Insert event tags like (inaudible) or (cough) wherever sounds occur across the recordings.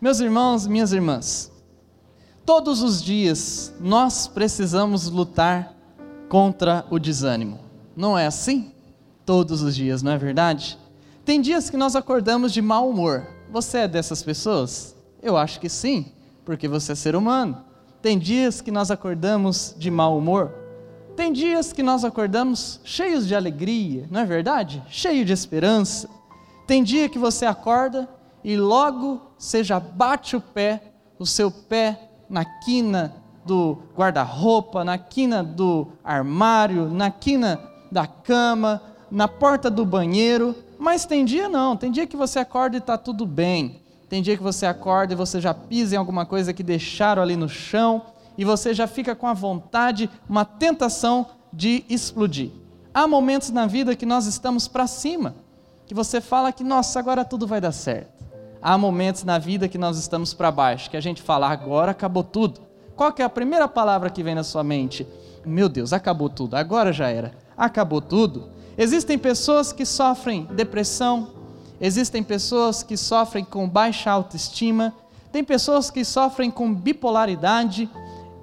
Meus irmãos, minhas irmãs, todos os dias nós precisamos lutar contra o desânimo. Não é assim? Todos os dias, não é verdade? Tem dias que nós acordamos de mau humor. Você é dessas pessoas? Eu acho que sim, porque você é ser humano. Tem dias que nós acordamos de mau humor. Tem dias que nós acordamos cheios de alegria, não é verdade? Cheio de esperança. Tem dia que você acorda e logo já bate o pé, o seu pé na quina do guarda-roupa, na quina do armário, na quina da cama, na porta do banheiro. Mas tem dia não, tem dia que você acorda e está tudo bem. Tem dia que você acorda e você já pisa em alguma coisa que deixaram ali no chão e você já fica com a vontade, uma tentação de explodir. Há momentos na vida que nós estamos para cima, que você fala que, nossa, agora tudo vai dar certo. Há momentos na vida que nós estamos para baixo, que a gente fala, agora acabou tudo. Qual que é a primeira palavra que vem na sua mente? Meu Deus, acabou tudo, agora já era. Acabou tudo. Existem pessoas que sofrem depressão, Existem pessoas que sofrem com baixa autoestima, tem pessoas que sofrem com bipolaridade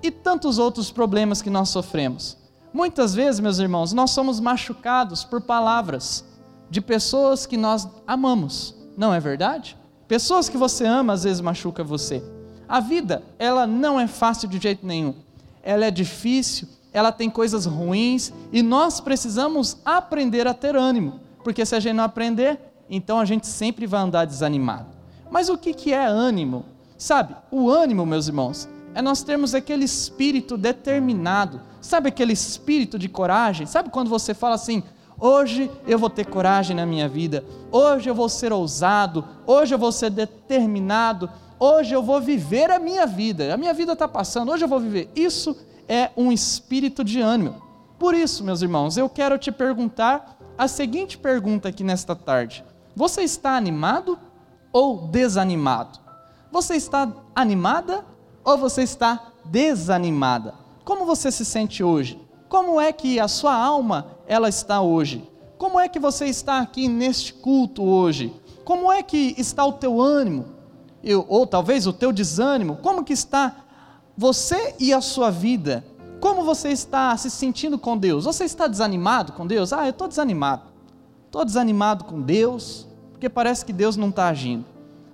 e tantos outros problemas que nós sofremos. Muitas vezes, meus irmãos, nós somos machucados por palavras de pessoas que nós amamos, não é verdade? Pessoas que você ama às vezes machuca você. A vida, ela não é fácil de jeito nenhum. Ela é difícil, ela tem coisas ruins e nós precisamos aprender a ter ânimo, porque se a gente não aprender, então a gente sempre vai andar desanimado. Mas o que, que é ânimo? Sabe, o ânimo, meus irmãos, é nós termos aquele espírito determinado, sabe aquele espírito de coragem? Sabe quando você fala assim, hoje eu vou ter coragem na minha vida, hoje eu vou ser ousado, hoje eu vou ser determinado, hoje eu vou viver a minha vida, a minha vida está passando, hoje eu vou viver. Isso é um espírito de ânimo. Por isso, meus irmãos, eu quero te perguntar a seguinte pergunta aqui nesta tarde. Você está animado ou desanimado? Você está animada ou você está desanimada? Como você se sente hoje? Como é que a sua alma ela está hoje? Como é que você está aqui neste culto hoje? Como é que está o teu ânimo? Eu, ou talvez o teu desânimo? Como que está você e a sua vida? Como você está se sentindo com Deus? Você está desanimado com Deus? Ah, eu estou desanimado. Estou desanimado com Deus, porque parece que Deus não está agindo.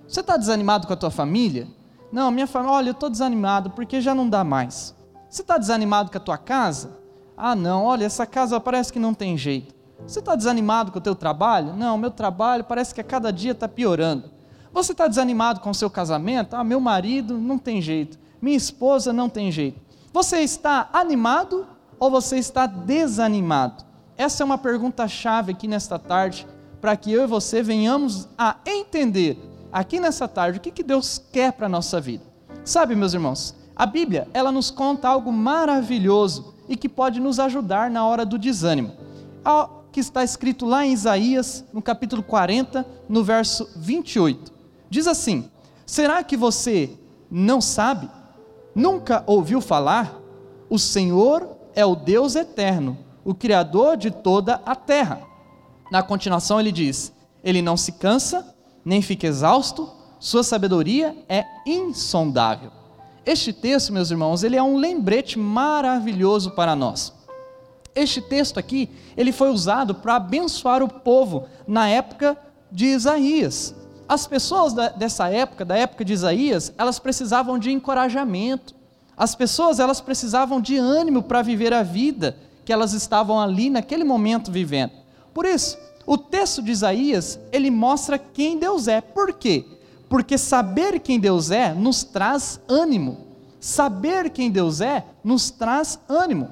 Você está desanimado com a tua família? Não, minha família, olha, eu estou desanimado porque já não dá mais. Você está desanimado com a tua casa? Ah, não, olha, essa casa parece que não tem jeito. Você está desanimado com o teu trabalho? Não, meu trabalho parece que a cada dia está piorando. Você está desanimado com o seu casamento? Ah, meu marido não tem jeito. Minha esposa não tem jeito. Você está animado ou você está desanimado? Essa é uma pergunta-chave aqui nesta tarde, para que eu e você venhamos a entender aqui nessa tarde o que, que Deus quer para a nossa vida. Sabe, meus irmãos, a Bíblia, ela nos conta algo maravilhoso e que pode nos ajudar na hora do desânimo. Ao que está escrito lá em Isaías, no capítulo 40, no verso 28. Diz assim: Será que você não sabe? Nunca ouviu falar? O Senhor é o Deus eterno o Criador de toda a terra. Na continuação, ele diz: Ele não se cansa, nem fica exausto, sua sabedoria é insondável. Este texto, meus irmãos, ele é um lembrete maravilhoso para nós. Este texto aqui, ele foi usado para abençoar o povo na época de Isaías. As pessoas da, dessa época, da época de Isaías, elas precisavam de encorajamento. As pessoas, elas precisavam de ânimo para viver a vida que elas estavam ali naquele momento vivendo. Por isso, o texto de Isaías, ele mostra quem Deus é. Por quê? Porque saber quem Deus é nos traz ânimo. Saber quem Deus é nos traz ânimo.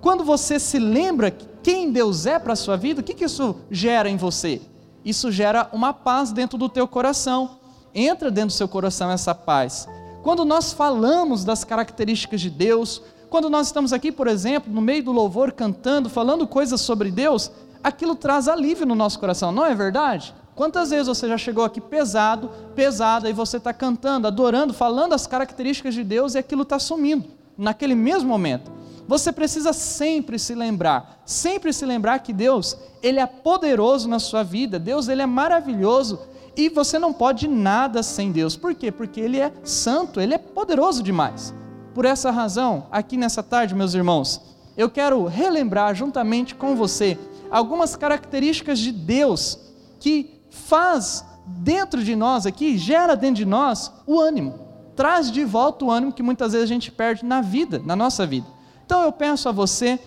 Quando você se lembra quem Deus é para a sua vida, o que, que isso gera em você? Isso gera uma paz dentro do teu coração. Entra dentro do seu coração essa paz. Quando nós falamos das características de Deus, quando nós estamos aqui, por exemplo, no meio do louvor, cantando, falando coisas sobre Deus, aquilo traz alívio no nosso coração, não é verdade? Quantas vezes você já chegou aqui pesado, pesada, e você está cantando, adorando, falando as características de Deus e aquilo está sumindo, naquele mesmo momento. Você precisa sempre se lembrar, sempre se lembrar que Deus, Ele é poderoso na sua vida, Deus, Ele é maravilhoso, e você não pode nada sem Deus. Por quê? Porque Ele é santo, Ele é poderoso demais. Por essa razão, aqui nessa tarde, meus irmãos, eu quero relembrar juntamente com você algumas características de Deus que faz dentro de nós aqui, gera dentro de nós o ânimo. Traz de volta o ânimo que muitas vezes a gente perde na vida, na nossa vida. Então eu peço a você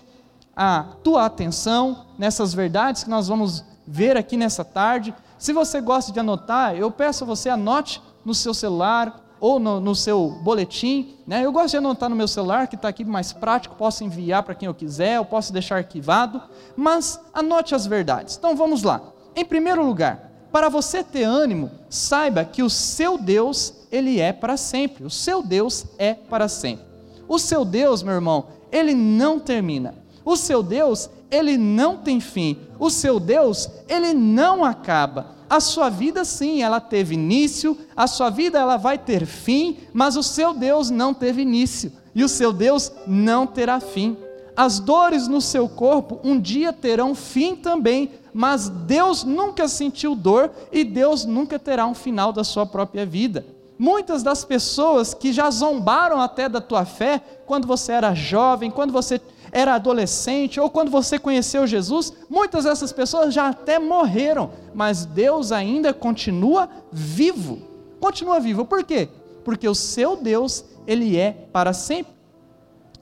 a tua atenção nessas verdades que nós vamos ver aqui nessa tarde. Se você gosta de anotar, eu peço a você anote no seu celular ou no, no seu boletim. Né? Eu gosto de anotar no meu celular, que está aqui mais prático, posso enviar para quem eu quiser, eu posso deixar arquivado, mas anote as verdades. Então vamos lá. Em primeiro lugar, para você ter ânimo, saiba que o seu Deus, ele é para sempre. O seu Deus é para sempre. O seu Deus, meu irmão, ele não termina. O seu Deus, ele não tem fim. O seu Deus, ele não acaba. A sua vida sim, ela teve início, a sua vida ela vai ter fim, mas o seu Deus não teve início e o seu Deus não terá fim. As dores no seu corpo um dia terão fim também, mas Deus nunca sentiu dor e Deus nunca terá um final da sua própria vida. Muitas das pessoas que já zombaram até da tua fé, quando você era jovem, quando você era adolescente ou quando você conheceu Jesus, muitas dessas pessoas já até morreram, mas Deus ainda continua vivo. Continua vivo. Por quê? Porque o seu Deus, ele é para sempre.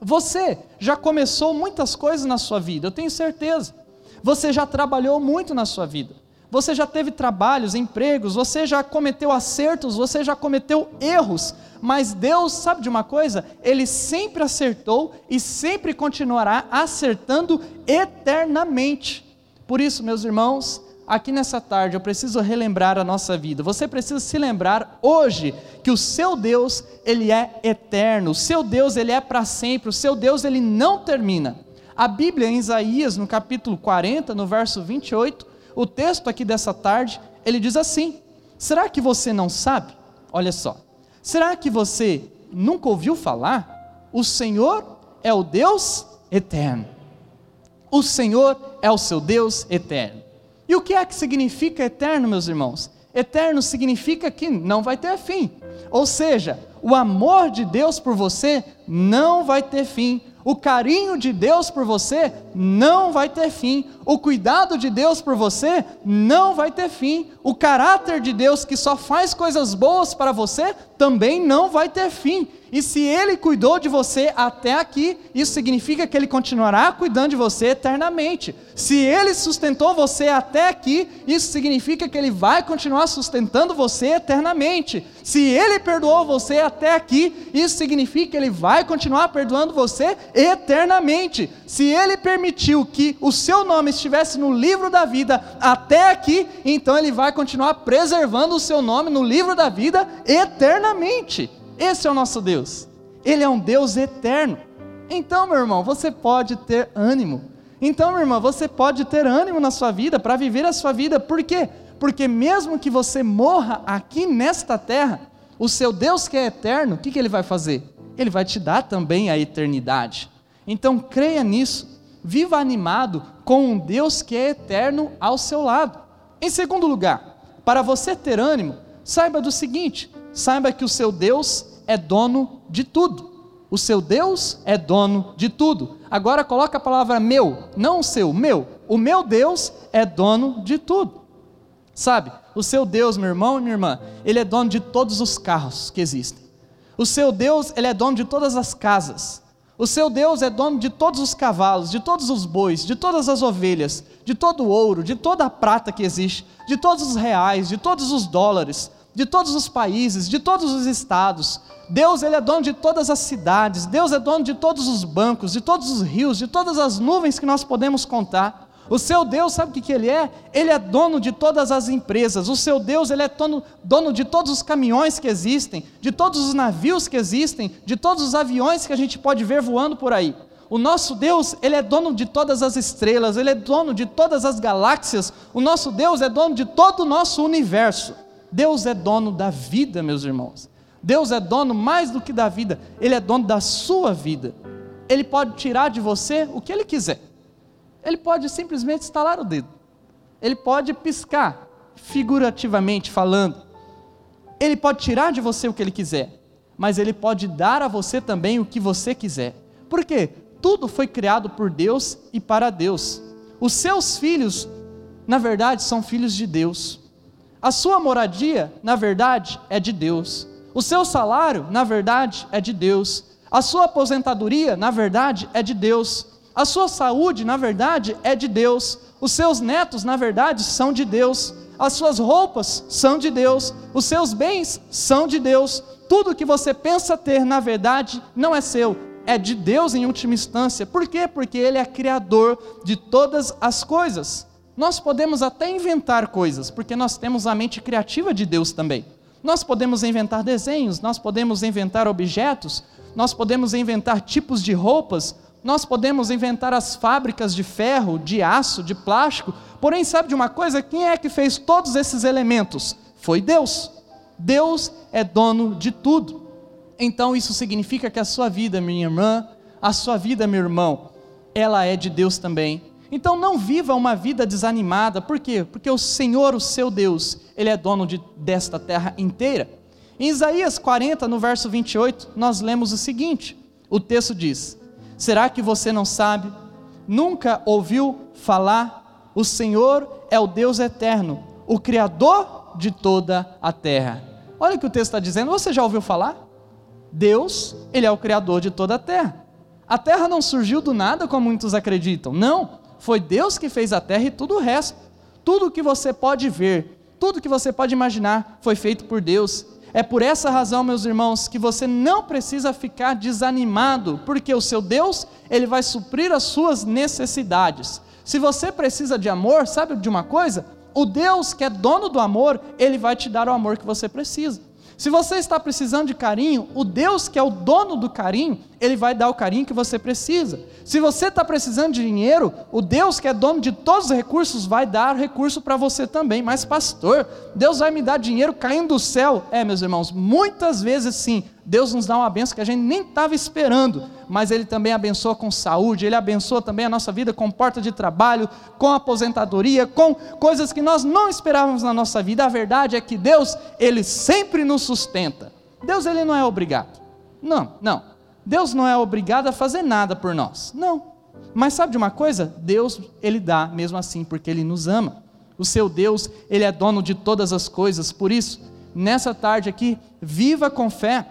Você já começou muitas coisas na sua vida, eu tenho certeza. Você já trabalhou muito na sua vida. Você já teve trabalhos, empregos, você já cometeu acertos, você já cometeu erros, mas Deus, sabe de uma coisa? Ele sempre acertou e sempre continuará acertando eternamente. Por isso, meus irmãos, aqui nessa tarde eu preciso relembrar a nossa vida. Você precisa se lembrar hoje que o seu Deus, ele é eterno. O seu Deus, ele é para sempre. O seu Deus, ele não termina. A Bíblia em Isaías, no capítulo 40, no verso 28, o texto aqui dessa tarde, ele diz assim: Será que você não sabe? Olha só. Será que você nunca ouviu falar? O Senhor é o Deus eterno. O Senhor é o seu Deus eterno. E o que é que significa eterno, meus irmãos? Eterno significa que não vai ter fim. Ou seja, o amor de Deus por você não vai ter fim. O carinho de Deus por você não vai ter fim. O cuidado de Deus por você não vai ter fim. O caráter de Deus que só faz coisas boas para você também não vai ter fim. E se Ele cuidou de você até aqui, isso significa que Ele continuará cuidando de você eternamente. Se Ele sustentou você até aqui, isso significa que Ele vai continuar sustentando você eternamente. Se Ele perdoou você até aqui, isso significa que Ele vai continuar perdoando você eternamente. Se Ele permitiu que o seu nome estivesse no livro da vida até aqui, então Ele vai continuar preservando o seu nome no livro da vida eternamente. Esse é o nosso Deus. Ele é um Deus eterno. Então, meu irmão, você pode ter ânimo. Então, meu irmão, você pode ter ânimo na sua vida para viver a sua vida. Por quê? Porque mesmo que você morra aqui nesta terra, o seu Deus que é eterno, o que, que ele vai fazer? Ele vai te dar também a eternidade. Então, creia nisso. Viva animado com um Deus que é eterno ao seu lado. Em segundo lugar, para você ter ânimo, saiba do seguinte: saiba que o seu Deus é dono de tudo. O seu Deus é dono de tudo. Agora coloca a palavra meu, não o seu, meu. O meu Deus é dono de tudo. Sabe, o seu Deus, meu irmão e minha irmã, ele é dono de todos os carros que existem. O seu Deus, ele é dono de todas as casas. O seu Deus é dono de todos os cavalos, de todos os bois, de todas as ovelhas, de todo o ouro, de toda a prata que existe, de todos os reais, de todos os dólares, de todos os países, de todos os estados. Deus ele é dono de todas as cidades, Deus é dono de todos os bancos, de todos os rios, de todas as nuvens que nós podemos contar. O seu Deus, sabe o que, que ele é? Ele é dono de todas as empresas. O seu Deus, ele é dono, dono de todos os caminhões que existem, de todos os navios que existem, de todos os aviões que a gente pode ver voando por aí. O nosso Deus, ele é dono de todas as estrelas, ele é dono de todas as galáxias. O nosso Deus é dono de todo o nosso universo. Deus é dono da vida, meus irmãos. Deus é dono mais do que da vida, Ele é dono da sua vida. Ele pode tirar de você o que Ele quiser. Ele pode simplesmente estalar o dedo. Ele pode piscar figurativamente falando. Ele pode tirar de você o que ele quiser, mas ele pode dar a você também o que você quiser. Por quê? Tudo foi criado por Deus e para Deus. Os seus filhos, na verdade, são filhos de Deus. A sua moradia, na verdade, é de Deus. O seu salário, na verdade, é de Deus. A sua aposentadoria, na verdade, é de Deus. A sua saúde, na verdade, é de Deus. Os seus netos, na verdade, são de Deus. As suas roupas são de Deus. Os seus bens são de Deus. Tudo que você pensa ter, na verdade, não é seu, é de Deus em última instância. Por quê? Porque Ele é criador de todas as coisas. Nós podemos até inventar coisas, porque nós temos a mente criativa de Deus também. Nós podemos inventar desenhos, nós podemos inventar objetos, nós podemos inventar tipos de roupas, nós podemos inventar as fábricas de ferro, de aço, de plástico. Porém, sabe de uma coisa? Quem é que fez todos esses elementos? Foi Deus. Deus é dono de tudo. Então, isso significa que a sua vida, minha irmã, a sua vida, meu irmão, ela é de Deus também. Então não viva uma vida desanimada, por quê? Porque o Senhor, o seu Deus, Ele é dono de, desta terra inteira. Em Isaías 40, no verso 28, nós lemos o seguinte: o texto diz: Será que você não sabe? Nunca ouviu falar? O Senhor é o Deus eterno, o Criador de toda a terra. Olha o que o texto está dizendo, você já ouviu falar? Deus, Ele é o Criador de toda a terra. A terra não surgiu do nada, como muitos acreditam. Não. Foi Deus que fez a terra e tudo o resto. Tudo que você pode ver, tudo que você pode imaginar foi feito por Deus. É por essa razão, meus irmãos, que você não precisa ficar desanimado, porque o seu Deus, ele vai suprir as suas necessidades. Se você precisa de amor, sabe de uma coisa? O Deus que é dono do amor, ele vai te dar o amor que você precisa. Se você está precisando de carinho, o Deus que é o dono do carinho, ele vai dar o carinho que você precisa. Se você está precisando de dinheiro, o Deus que é dono de todos os recursos vai dar recurso para você também. Mas, pastor, Deus vai me dar dinheiro caindo do céu? É, meus irmãos, muitas vezes sim. Deus nos dá uma benção que a gente nem estava esperando, mas Ele também abençoa com saúde, Ele abençoa também a nossa vida com porta de trabalho, com aposentadoria, com coisas que nós não esperávamos na nossa vida. A verdade é que Deus, Ele sempre nos sustenta. Deus, Ele não é obrigado. Não, não. Deus não é obrigado a fazer nada por nós. Não. Mas sabe de uma coisa? Deus, ele dá mesmo assim, porque ele nos ama. O seu Deus, ele é dono de todas as coisas. Por isso, nessa tarde aqui, viva com fé.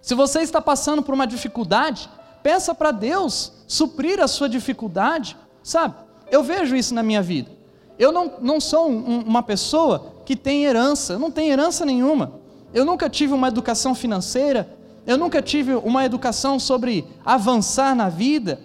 Se você está passando por uma dificuldade, peça para Deus suprir a sua dificuldade, sabe? Eu vejo isso na minha vida. Eu não, não sou um, uma pessoa que tem herança, não tenho herança nenhuma. Eu nunca tive uma educação financeira, eu nunca tive uma educação sobre avançar na vida.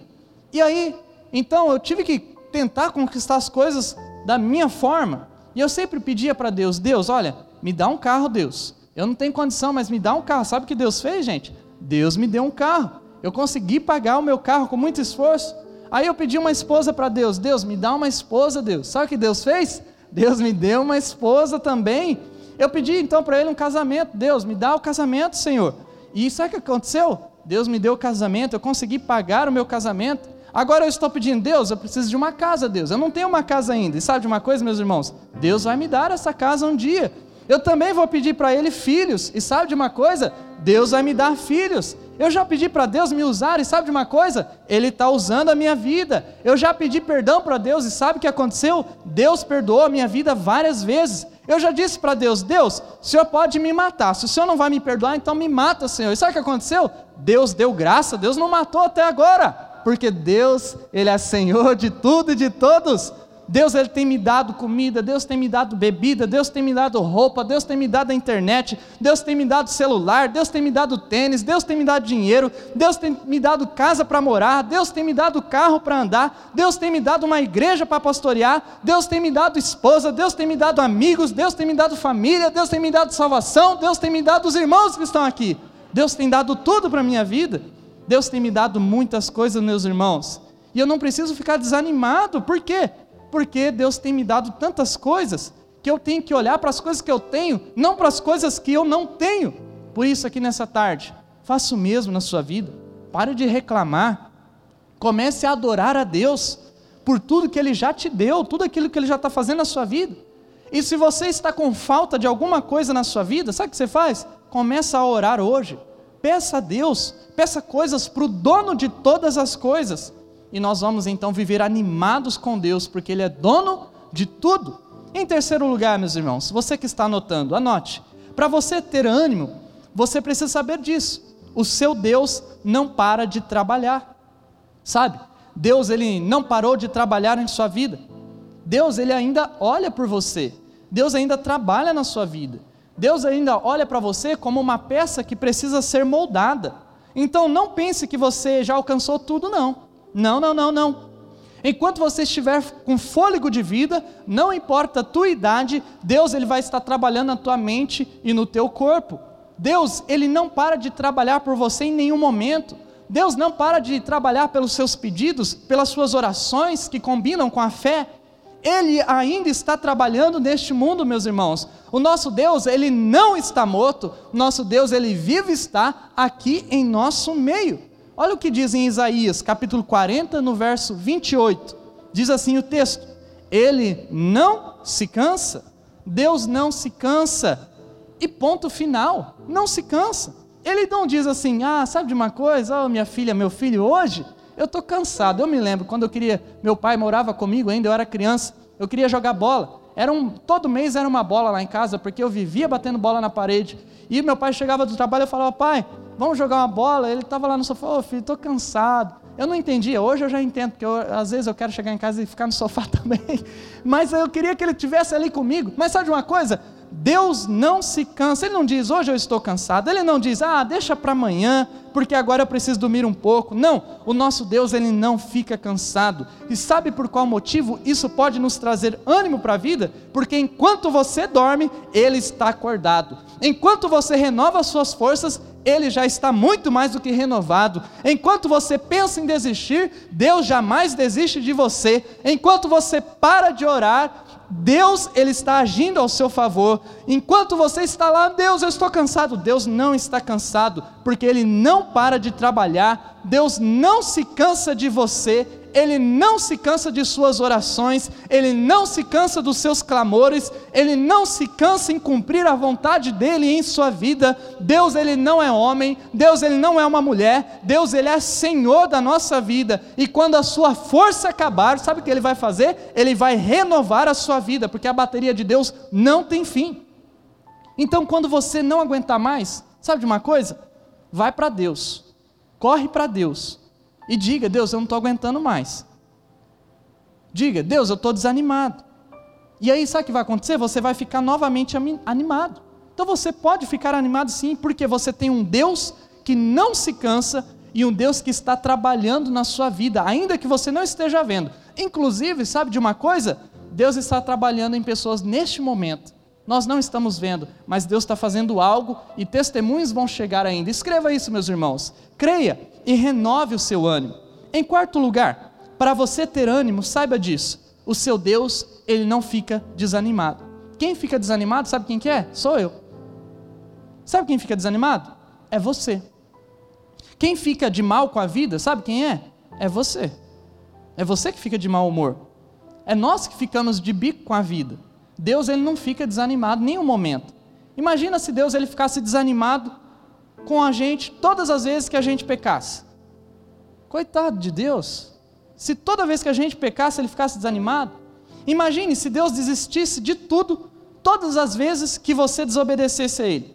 E aí, então eu tive que tentar conquistar as coisas da minha forma. E eu sempre pedia para Deus: Deus, olha, me dá um carro, Deus. Eu não tenho condição, mas me dá um carro. Sabe o que Deus fez, gente? Deus me deu um carro. Eu consegui pagar o meu carro com muito esforço. Aí eu pedi uma esposa para Deus: Deus, me dá uma esposa, Deus. Sabe o que Deus fez? Deus me deu uma esposa também. Eu pedi então para ele um casamento: Deus, me dá o casamento, Senhor. E sabe o que aconteceu? Deus me deu o casamento, eu consegui pagar o meu casamento. Agora eu estou pedindo, Deus, eu preciso de uma casa, Deus. Eu não tenho uma casa ainda. E sabe de uma coisa, meus irmãos? Deus vai me dar essa casa um dia. Eu também vou pedir para Ele filhos. E sabe de uma coisa? Deus vai me dar filhos. Eu já pedi para Deus me usar, e sabe de uma coisa? Ele está usando a minha vida. Eu já pedi perdão para Deus, e sabe o que aconteceu? Deus perdoou a minha vida várias vezes. Eu já disse para Deus: Deus, o Senhor pode me matar. Se o Senhor não vai me perdoar, então me mata, Senhor. E sabe o que aconteceu? Deus deu graça, Deus não matou até agora. Porque Deus, Ele é Senhor de tudo e de todos. Deus ele tem me dado comida, Deus tem me dado bebida, Deus tem me dado roupa, Deus tem me dado a internet, Deus tem me dado celular, Deus tem me dado tênis, Deus tem me dado dinheiro, Deus tem me dado casa para morar, Deus tem me dado carro para andar, Deus tem me dado uma igreja para pastorear, Deus tem me dado esposa, Deus tem me dado amigos, Deus tem me dado família, Deus tem me dado salvação, Deus tem me dado os irmãos que estão aqui. Deus tem dado tudo para a minha vida. Deus tem me dado muitas coisas, meus irmãos. E eu não preciso ficar desanimado, por quê? Porque Deus tem me dado tantas coisas que eu tenho que olhar para as coisas que eu tenho, não para as coisas que eu não tenho. Por isso, aqui nessa tarde, faça o mesmo na sua vida. Pare de reclamar. Comece a adorar a Deus por tudo que Ele já te deu, tudo aquilo que Ele já está fazendo na sua vida. E se você está com falta de alguma coisa na sua vida, sabe o que você faz? Começa a orar hoje. Peça a Deus, peça coisas para o dono de todas as coisas. E nós vamos então viver animados com Deus, porque Ele é dono de tudo. Em terceiro lugar, meus irmãos, você que está anotando, anote. Para você ter ânimo, você precisa saber disso. O seu Deus não para de trabalhar. Sabe? Deus ele não parou de trabalhar em sua vida. Deus ele ainda olha por você. Deus ainda trabalha na sua vida. Deus ainda olha para você como uma peça que precisa ser moldada. Então não pense que você já alcançou tudo não. Não, não, não, não. Enquanto você estiver com fôlego de vida, não importa a tua idade, Deus ele vai estar trabalhando na tua mente e no teu corpo. Deus, ele não para de trabalhar por você em nenhum momento. Deus não para de trabalhar pelos seus pedidos, pelas suas orações que combinam com a fé. Ele ainda está trabalhando neste mundo, meus irmãos. O nosso Deus, ele não está morto. Nosso Deus, ele vive está aqui em nosso meio. Olha o que diz em Isaías, capítulo 40, no verso 28. Diz assim o texto: Ele não se cansa, Deus não se cansa. E ponto final, não se cansa. Ele não diz assim: "Ah, sabe de uma coisa, oh, minha filha, meu filho, hoje eu estou cansado". Eu me lembro quando eu queria, meu pai morava comigo ainda, eu era criança, eu queria jogar bola. Era um, todo mês era uma bola lá em casa, porque eu vivia batendo bola na parede. E meu pai chegava do trabalho e falava: "Pai, vamos jogar uma bola. Ele estava lá no sofá, ô oh, filho, estou cansado. Eu não entendia, hoje eu já entendo, porque eu, às vezes eu quero chegar em casa e ficar no sofá (laughs) também. Mas eu queria que ele estivesse ali comigo. Mas sabe de uma coisa? Deus não se cansa, Ele não diz, hoje eu estou cansado, Ele não diz, ah, deixa para amanhã, porque agora eu preciso dormir um pouco. Não, o nosso Deus, Ele não fica cansado. E sabe por qual motivo isso pode nos trazer ânimo para a vida? Porque enquanto você dorme, Ele está acordado. Enquanto você renova as suas forças, ele já está muito mais do que renovado. Enquanto você pensa em desistir, Deus jamais desiste de você. Enquanto você para de orar, Deus ele está agindo ao seu favor. Enquanto você está lá, Deus, eu estou cansado. Deus não está cansado, porque ele não para de trabalhar. Deus não se cansa de você ele não se cansa de suas orações, ele não se cansa dos seus clamores, ele não se cansa em cumprir a vontade dele em sua vida. Deus, ele não é homem, Deus, ele não é uma mulher, Deus, ele é Senhor da nossa vida. E quando a sua força acabar, sabe o que ele vai fazer? Ele vai renovar a sua vida, porque a bateria de Deus não tem fim. Então, quando você não aguentar mais, sabe de uma coisa? Vai para Deus, corre para Deus e diga: Deus, eu não estou aguentando mais. Diga: Deus, eu estou desanimado. E aí, sabe o que vai acontecer? Você vai ficar novamente animado. Então você pode ficar animado sim, porque você tem um Deus que não se cansa e um Deus que está trabalhando na sua vida, ainda que você não esteja vendo. Inclusive, sabe de uma coisa? Deus está trabalhando em pessoas neste momento. Nós não estamos vendo, mas Deus está fazendo algo e testemunhos vão chegar ainda. Escreva isso, meus irmãos. Creia e renove o seu ânimo. Em quarto lugar, para você ter ânimo, saiba disso. O seu Deus, ele não fica desanimado. Quem fica desanimado, sabe quem que é? Sou eu. Sabe quem fica desanimado? É você. Quem fica de mal com a vida, sabe quem é? É você. É você que fica de mau humor. É nós que ficamos de bico com a vida. Deus ele não fica desanimado em nenhum momento. Imagina se Deus ele ficasse desanimado com a gente todas as vezes que a gente pecasse. Coitado de Deus. Se toda vez que a gente pecasse ele ficasse desanimado. Imagine se Deus desistisse de tudo todas as vezes que você desobedecesse a Ele.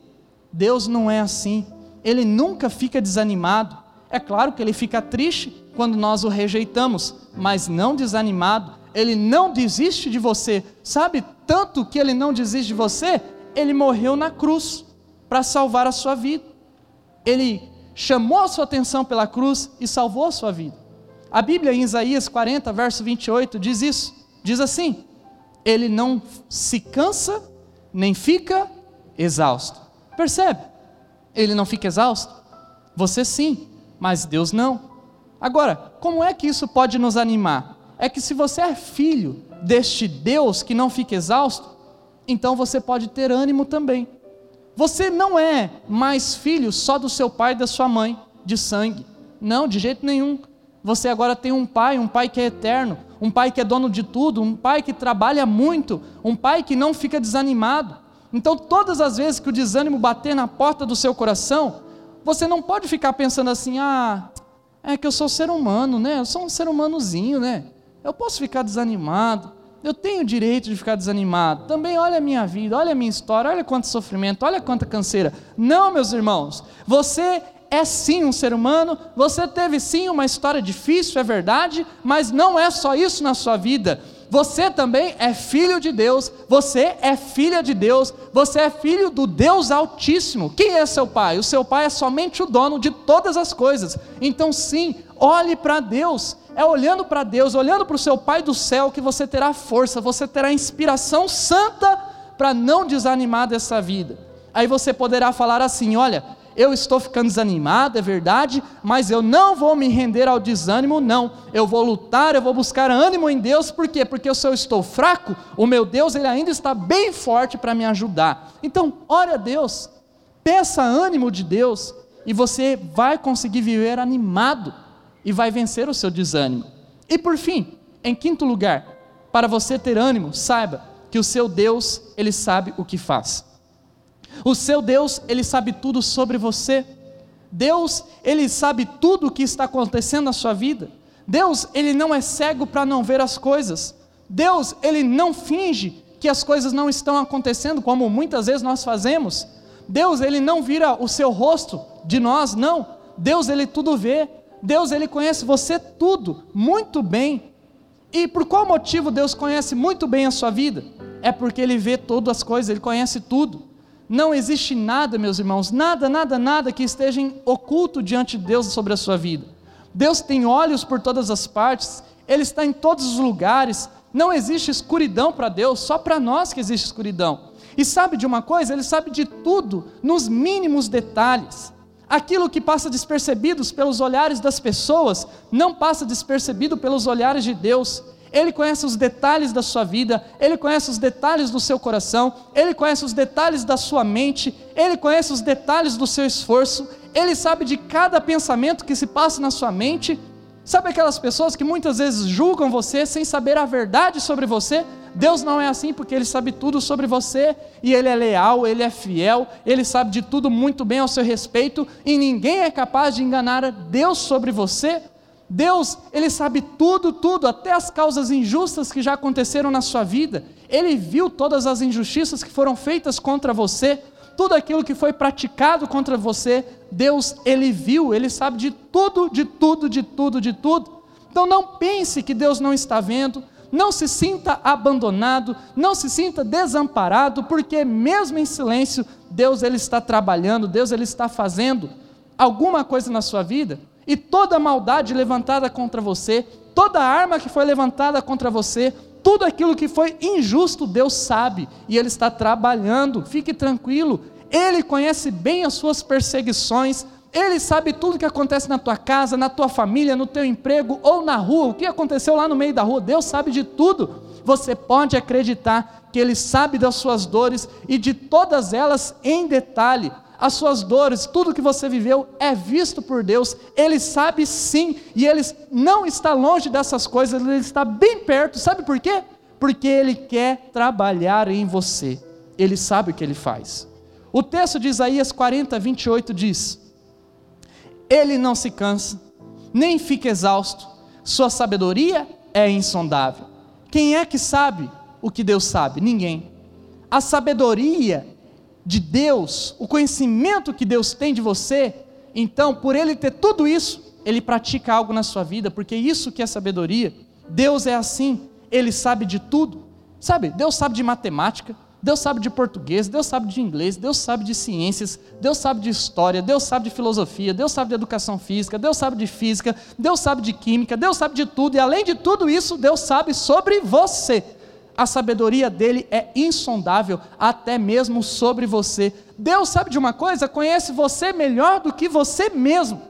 Deus não é assim. Ele nunca fica desanimado. É claro que ele fica triste quando nós o rejeitamos, mas não desanimado. Ele não desiste de você. Sabe tanto que ele não desiste de você? Ele morreu na cruz para salvar a sua vida. Ele chamou a sua atenção pela cruz e salvou a sua vida. A Bíblia em Isaías 40, verso 28 diz isso. Diz assim: Ele não se cansa nem fica exausto. Percebe? Ele não fica exausto? Você sim, mas Deus não. Agora, como é que isso pode nos animar? É que se você é filho deste Deus que não fica exausto, então você pode ter ânimo também. Você não é mais filho só do seu pai e da sua mãe, de sangue. Não, de jeito nenhum. Você agora tem um pai, um pai que é eterno, um pai que é dono de tudo, um pai que trabalha muito, um pai que não fica desanimado. Então, todas as vezes que o desânimo bater na porta do seu coração, você não pode ficar pensando assim: ah, é que eu sou ser humano, né? Eu sou um ser humanozinho, né? Eu posso ficar desanimado. Eu tenho o direito de ficar desanimado. Também olha a minha vida, olha a minha história, olha quanto sofrimento, olha quanta canseira. Não, meus irmãos, você é sim um ser humano, você teve sim uma história difícil, é verdade, mas não é só isso na sua vida. Você também é filho de Deus, você é filha de Deus, você é filho do Deus Altíssimo. Quem é seu pai? O seu pai é somente o dono de todas as coisas. Então, sim, olhe para Deus. É olhando para Deus, olhando para o seu Pai do céu, que você terá força, você terá inspiração santa para não desanimar dessa vida. Aí você poderá falar assim: olha, eu estou ficando desanimado, é verdade, mas eu não vou me render ao desânimo, não. Eu vou lutar, eu vou buscar ânimo em Deus, por quê? Porque se eu estou fraco, o meu Deus, ele ainda está bem forte para me ajudar. Então, ore a Deus, peça ânimo de Deus, e você vai conseguir viver animado e vai vencer o seu desânimo. E por fim, em quinto lugar, para você ter ânimo, saiba que o seu Deus, ele sabe o que faz. O seu Deus, ele sabe tudo sobre você. Deus, ele sabe tudo o que está acontecendo na sua vida. Deus, ele não é cego para não ver as coisas. Deus, ele não finge que as coisas não estão acontecendo, como muitas vezes nós fazemos. Deus, ele não vira o seu rosto de nós, não. Deus, ele tudo vê. Deus, ele conhece você tudo, muito bem. E por qual motivo Deus conhece muito bem a sua vida? É porque ele vê todas as coisas, ele conhece tudo. Não existe nada, meus irmãos, nada, nada, nada que esteja oculto diante de Deus sobre a sua vida. Deus tem olhos por todas as partes, Ele está em todos os lugares. Não existe escuridão para Deus, só para nós que existe escuridão. E sabe de uma coisa? Ele sabe de tudo, nos mínimos detalhes. Aquilo que passa despercebido pelos olhares das pessoas, não passa despercebido pelos olhares de Deus. Ele conhece os detalhes da sua vida, Ele conhece os detalhes do seu coração, Ele conhece os detalhes da sua mente, Ele conhece os detalhes do seu esforço, Ele sabe de cada pensamento que se passa na sua mente. Sabe aquelas pessoas que muitas vezes julgam você sem saber a verdade sobre você? Deus não é assim porque Ele sabe tudo sobre você e Ele é leal, Ele é fiel, Ele sabe de tudo muito bem ao seu respeito e ninguém é capaz de enganar Deus sobre você. Deus, Ele sabe tudo, tudo, até as causas injustas que já aconteceram na sua vida. Ele viu todas as injustiças que foram feitas contra você, tudo aquilo que foi praticado contra você. Deus, Ele viu, Ele sabe de tudo, de tudo, de tudo, de tudo. Então não pense que Deus não está vendo, não se sinta abandonado, não se sinta desamparado, porque mesmo em silêncio, Deus ele está trabalhando, Deus ele está fazendo alguma coisa na sua vida e toda maldade levantada contra você, toda arma que foi levantada contra você, tudo aquilo que foi injusto, Deus sabe e Ele está trabalhando. Fique tranquilo, Ele conhece bem as suas perseguições, Ele sabe tudo que acontece na tua casa, na tua família, no teu emprego ou na rua, o que aconteceu lá no meio da rua, Deus sabe de tudo. Você pode acreditar que Ele sabe das suas dores e de todas elas em detalhe as suas dores, tudo que você viveu é visto por Deus, Ele sabe sim, e Ele não está longe dessas coisas, Ele está bem perto, sabe por quê? Porque Ele quer trabalhar em você, Ele sabe o que Ele faz. O texto de Isaías 40, 28 diz: Ele não se cansa, nem fica exausto, sua sabedoria é insondável. Quem é que sabe o que Deus sabe? Ninguém. A sabedoria de Deus, o conhecimento que Deus tem de você, então, por ele ter tudo isso, ele pratica algo na sua vida, porque isso que é sabedoria. Deus é assim, ele sabe de tudo. Sabe, Deus sabe de matemática, Deus sabe de português, Deus sabe de inglês, Deus sabe de ciências, Deus sabe de história, Deus sabe de filosofia, Deus sabe de educação física, Deus sabe de física, Deus sabe de química, Deus sabe de tudo, e além de tudo isso, Deus sabe sobre você a sabedoria dele é insondável, até mesmo sobre você. Deus sabe de uma coisa? Conhece você melhor do que você mesmo.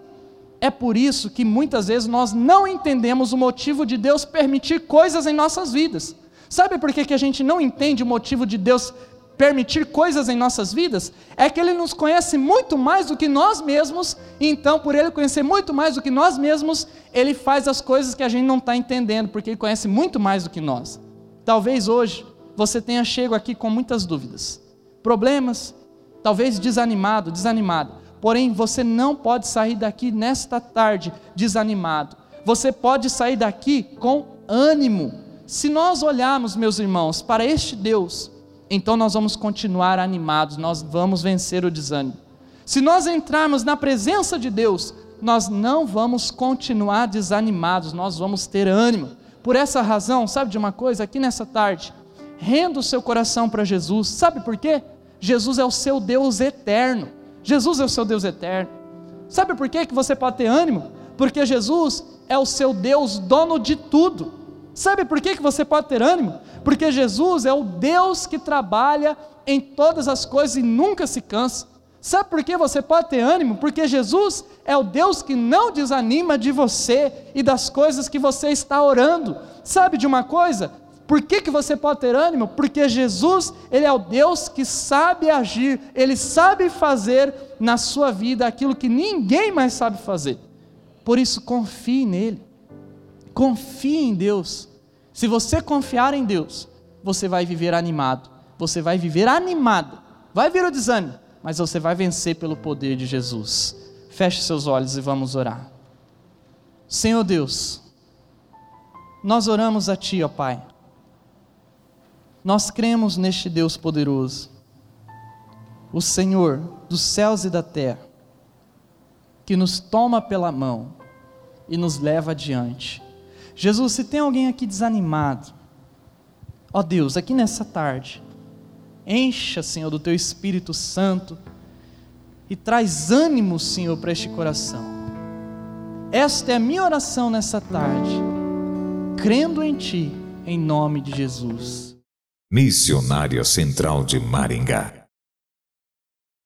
É por isso que muitas vezes nós não entendemos o motivo de Deus permitir coisas em nossas vidas. Sabe por que, que a gente não entende o motivo de Deus permitir coisas em nossas vidas, é que Ele nos conhece muito mais do que nós mesmos, e então, por Ele conhecer muito mais do que nós mesmos, Ele faz as coisas que a gente não está entendendo, porque Ele conhece muito mais do que nós. Talvez hoje você tenha chego aqui com muitas dúvidas, problemas, talvez desanimado, desanimado. Porém, você não pode sair daqui nesta tarde desanimado. Você pode sair daqui com ânimo. Se nós olharmos, meus irmãos, para este Deus, então nós vamos continuar animados, nós vamos vencer o desânimo. Se nós entrarmos na presença de Deus, nós não vamos continuar desanimados, nós vamos ter ânimo. Por essa razão, sabe de uma coisa? Aqui nessa tarde, renda o seu coração para Jesus. Sabe por quê? Jesus é o seu Deus eterno. Jesus é o seu Deus eterno. Sabe por quê que você pode ter ânimo? Porque Jesus é o seu Deus dono de tudo. Sabe por que, que você pode ter ânimo? Porque Jesus é o Deus que trabalha em todas as coisas e nunca se cansa. Sabe por que você pode ter ânimo? Porque Jesus é o Deus que não desanima de você e das coisas que você está orando. Sabe de uma coisa? Por que, que você pode ter ânimo? Porque Jesus, Ele é o Deus que sabe agir, Ele sabe fazer na sua vida aquilo que ninguém mais sabe fazer. Por isso, confie nele. Confie em Deus. Se você confiar em Deus, você vai viver animado. Você vai viver animado. Vai vir o desânimo, mas você vai vencer pelo poder de Jesus. Feche seus olhos e vamos orar. Senhor Deus, nós oramos a Ti, ó Pai. Nós cremos neste Deus poderoso, o Senhor dos céus e da terra, que nos toma pela mão e nos leva adiante. Jesus, se tem alguém aqui desanimado, ó Deus, aqui nessa tarde, encha, Senhor, do teu Espírito Santo e traz ânimo, Senhor, para este coração. Esta é a minha oração nessa tarde, crendo em Ti, em nome de Jesus. Missionária Central de Maringá